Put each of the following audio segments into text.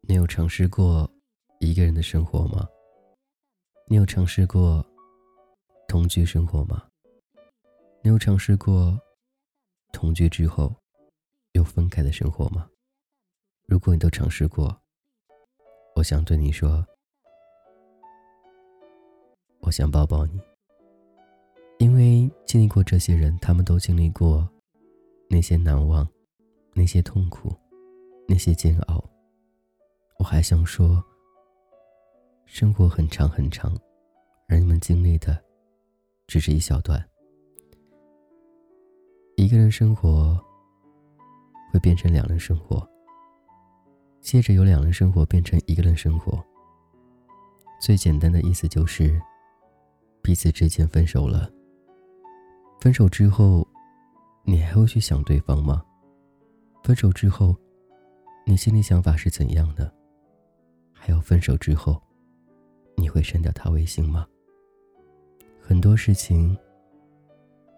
你有尝试过一个人的生活吗？你有尝试过同居生活吗？你有尝试过同居之后又分开的生活吗？如果你都尝试过我想对你说我想抱抱你，因为经历过这些人，他们都经历过那些难忘、那些痛苦、那些煎熬。我还想说。生活很长很长，而你们经历的只是一小段。一个人生活会变成两人生活，接着由两人生活变成一个人生活。最简单的意思就是，彼此之间分手了。分手之后，你还会去想对方吗？分手之后，你心里想法是怎样的？还有分手之后。你会删掉他微信吗？很多事情，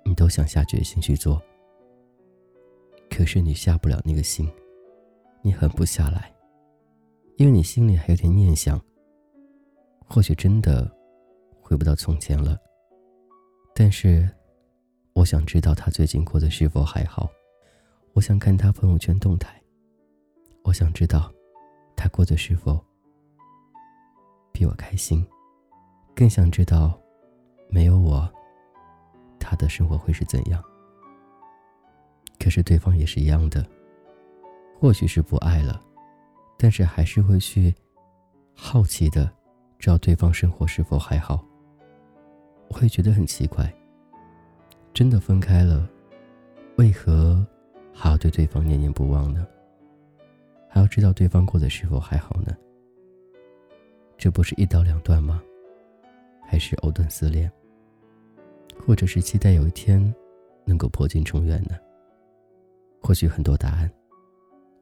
你都想下决心去做，可是你下不了那个心，你狠不下来，因为你心里还有点念想。或许真的回不到从前了，但是我想知道他最近过得是否还好，我想看他朋友圈动态，我想知道他过得是否。比我开心，更想知道，没有我，他的生活会是怎样。可是对方也是一样的，或许是不爱了，但是还是会去好奇的，知道对方生活是否还好。我会觉得很奇怪，真的分开了，为何还要对对方念念不忘呢？还要知道对方过得是否还好呢？这不是一刀两断吗？还是藕断丝连？或者是期待有一天能够破镜重圆呢？或许很多答案，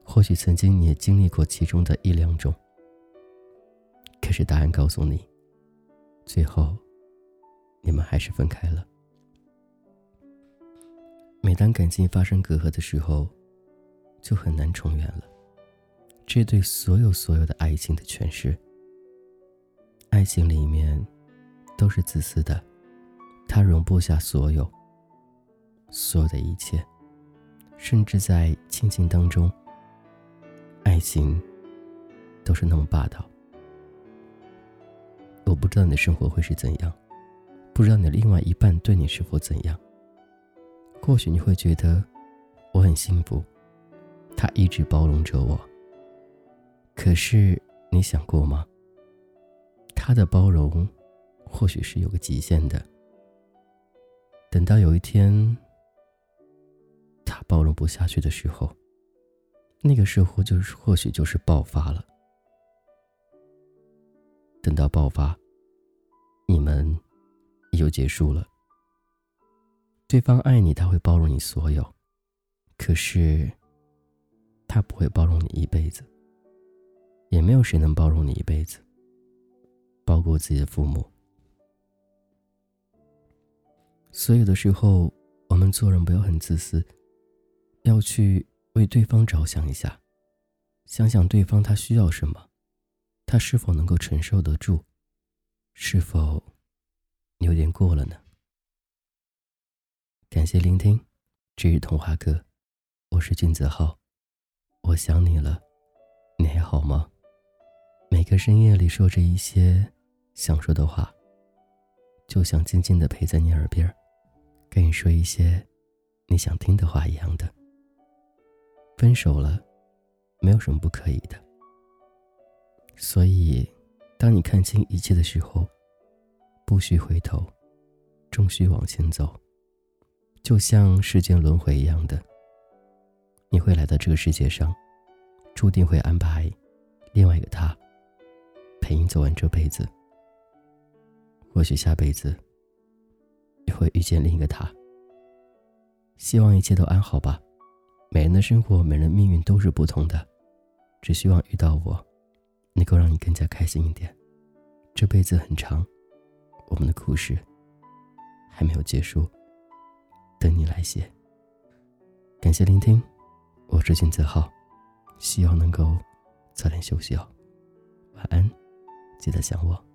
或许曾经你也经历过其中的一两种。可是答案告诉你，最后你们还是分开了。每当感情发生隔阂的时候，就很难重圆了。这对所有所有的爱情的诠释。爱情里面都是自私的，它容不下所有，所有的一切，甚至在亲情当中，爱情都是那么霸道。我不知道你的生活会是怎样，不知道你的另外一半对你是否怎样。或许你会觉得我很幸福，他一直包容着我。可是你想过吗？他的包容，或许是有个极限的。等到有一天，他包容不下去的时候，那个时候就是或许就是爆发了。等到爆发，你们也就结束了。对方爱你，他会包容你所有，可是他不会包容你一辈子，也没有谁能包容你一辈子。包括自己的父母，所有的时候，我们做人不要很自私，要去为对方着想一下，想想对方他需要什么，他是否能够承受得住，是否有点过了呢？感谢聆听，这日童话哥，我是君子浩，我想你了，你还好吗？每个深夜里说着一些。想说的话，就想静静的陪在你耳边，跟你说一些你想听的话一样的。分手了，没有什么不可以的。所以，当你看清一切的时候，不需回头，终须往前走。就像世间轮回一样的，你会来到这个世界上，注定会安排另外一个他，陪你走完这辈子。或许下辈子，你会遇见另一个他。希望一切都安好吧。每人的生活，每人命运都是不同的，只希望遇到我，能够让你更加开心一点。这辈子很长，我们的故事还没有结束，等你来写。感谢聆听，我是金子浩，希望能够早点休息哦。晚安，记得想我。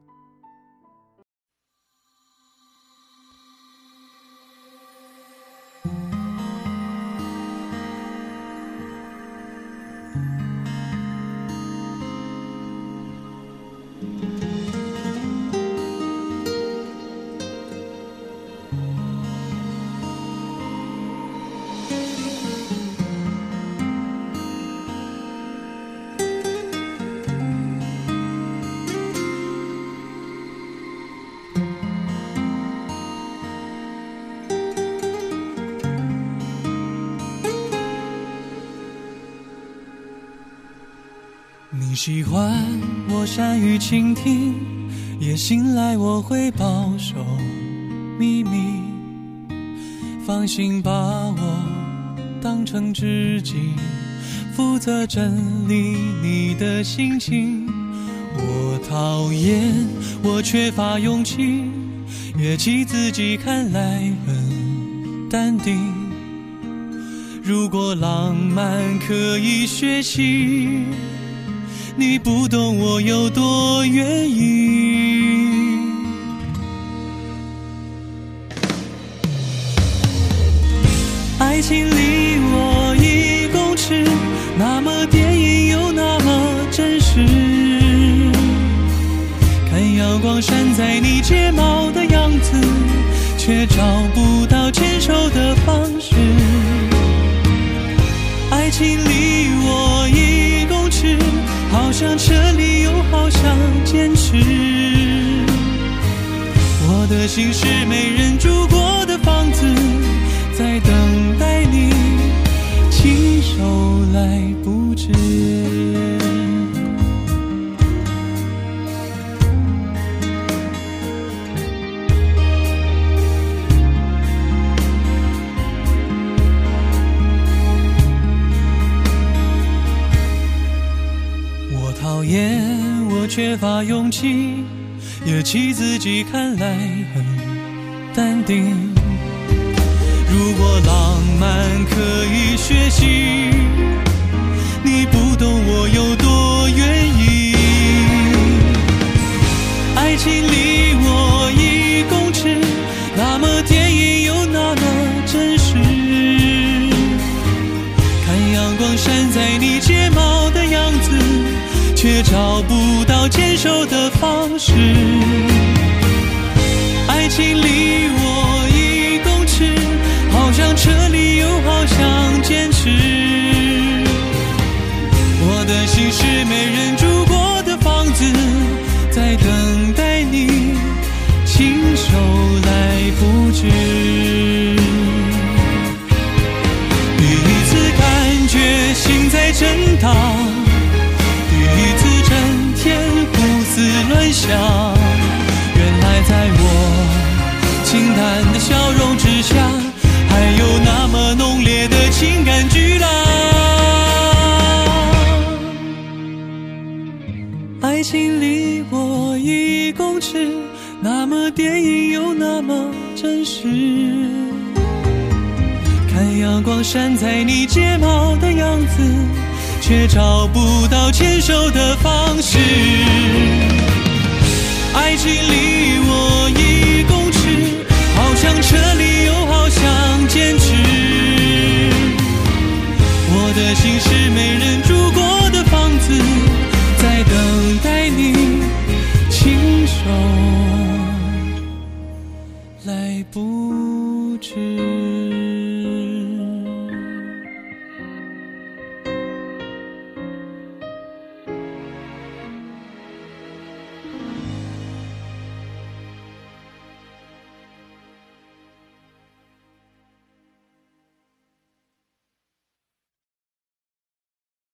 你喜欢我善于倾听，也信赖我会保守秘密。放心把我当成知己，负责整理你的心情。我讨厌我缺乏勇气，也气自己看来很淡定。如果浪漫可以学习。你不懂我有多愿意，爱情离我一公尺，那么电影又那么真实。看阳光闪在你睫毛的样子，却找不到牵手的方式。爱情离。想撤离，又好想坚持。我的心是没人住过的房子，在等待你亲手来布置。缺乏勇气，也气自己看来很淡定。如果浪漫可以学习，你不懂我有多愿意。爱情离我一公尺，那么电影又那么真实。看阳光闪在你睫毛的样子。却找不到牵手的方式。爱情离我一公尺，好像撤离，又好像坚持。我的心事没人那么电影又那么真实。看阳光闪在你睫毛的样子，却找不到牵手的方式。爱情离我一公尺，好像撤离，